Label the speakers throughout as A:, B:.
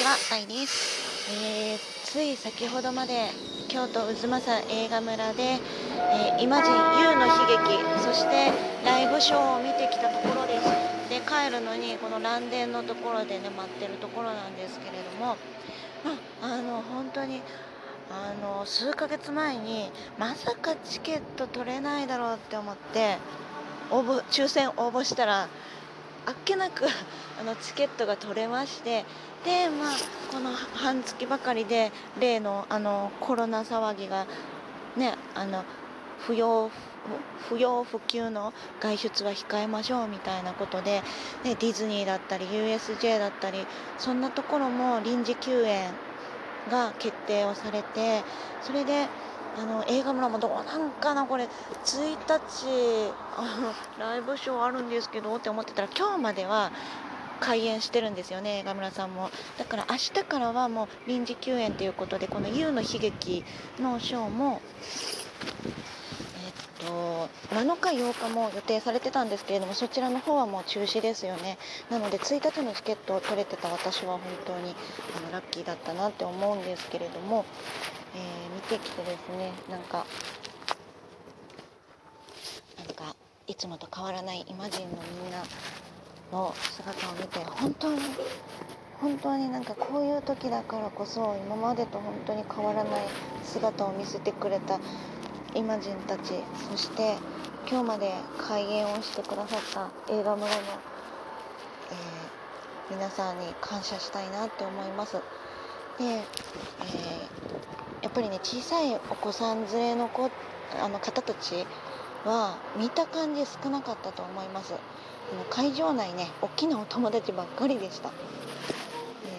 A: ちは、タイです、えーつい先ほどまで京都渦政映画村で、えーイマジン U の悲劇そしてライブショーを見てきたところです。で帰るのにこの蘭電のところでね待ってるところなんですけれどもあの本当にあの数ヶ月前にまさかチケット取れないだろうって思って応募抽選応募したらあっけなく あのチケットが取れましてでまあこの半月ばかりで例のあのコロナ騒ぎがねあの不要不要不急の外出は控えましょうみたいなことで、ね、ディズニーだったり USJ だったりそんなところも臨時休園が決定をされてそれであの映画村もどうなんかなこれ。1日ライブショーあるんですけどって思ってたら今日までは開演してるんですよね映画村さんも。だから明日からはもう臨時休園ということでこの「YOU の悲劇」のショーもえっと7日8日も予定されてたんですけれどもそちらの方はもう中止ですよね。なので1日のチケットを取れてた私は本当にあのラッキーだったなって思うんですけれども、えー見てきてですねなんかなんかいつもと変わらないイマジンのみんなの姿を見て本当に本当になんかこういう時だからこそ今までと本当に変わらない姿を見せてくれたイマジンたちそして今日まで開演をしてくださった映画村の、えー皆さんに感謝したいなって思います。で、えーっぱりね小さいお子さん連れの子あの方たちは見た感じ少なかったと思います。あの会場内ね大きなお友達ばっかりでした。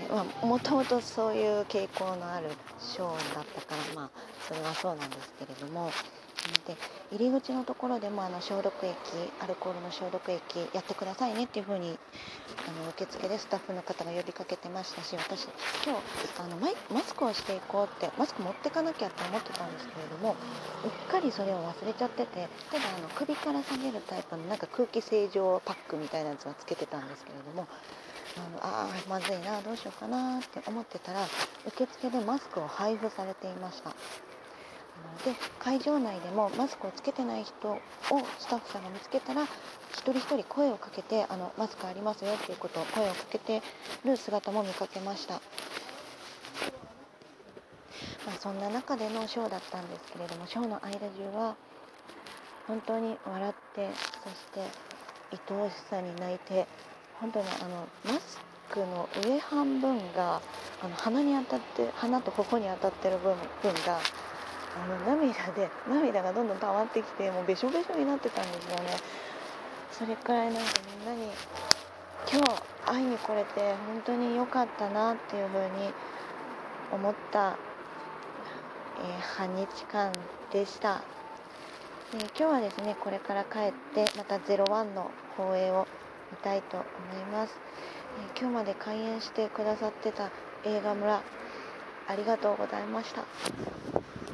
A: えまあもともとそういう傾向のあるショーだったからまあそれはそうなんですけれども。ので入り口のところでもあの消毒液アルコールの消毒液やってくださいねっていう風にあの受付でスタッフの方が呼びかけてましたし私今日あのマイマスクをしていこうってマスク持ってかなきゃって思ってたんですけれどもうっかりそれを忘れちゃっててただあの首から下げるタイプのなんか空気清浄パックみたいなやつはつけてたんですけれどもあのあーまずいなどうしようかなって思ってたら受付でマスクを配布されていました。で会場内でもマスクをつけてない人をスタッフさんが見つけたら一人一人声をかけてあのマスクありますよっていうことを声をかけてる姿も見かけました、まあ、そんな中でのショーだったんですけれどもショーの間中は本当に笑ってそして愛おしさに泣いて本当にあのマスクの上半分があの鼻に当たって鼻と頬に当たってる分分があの涙で涙がどんどん溜まってきてもうべしょべしょになってたんですよね。それくらいなんかみんなに今日会いに来れて本当に良かったなっていうふうに思った、えー半日間でした。で今日はですねこれから帰ってまた01の放映を見たいと思います、えー今日まで開演してくださってた映画村ありがとうございました。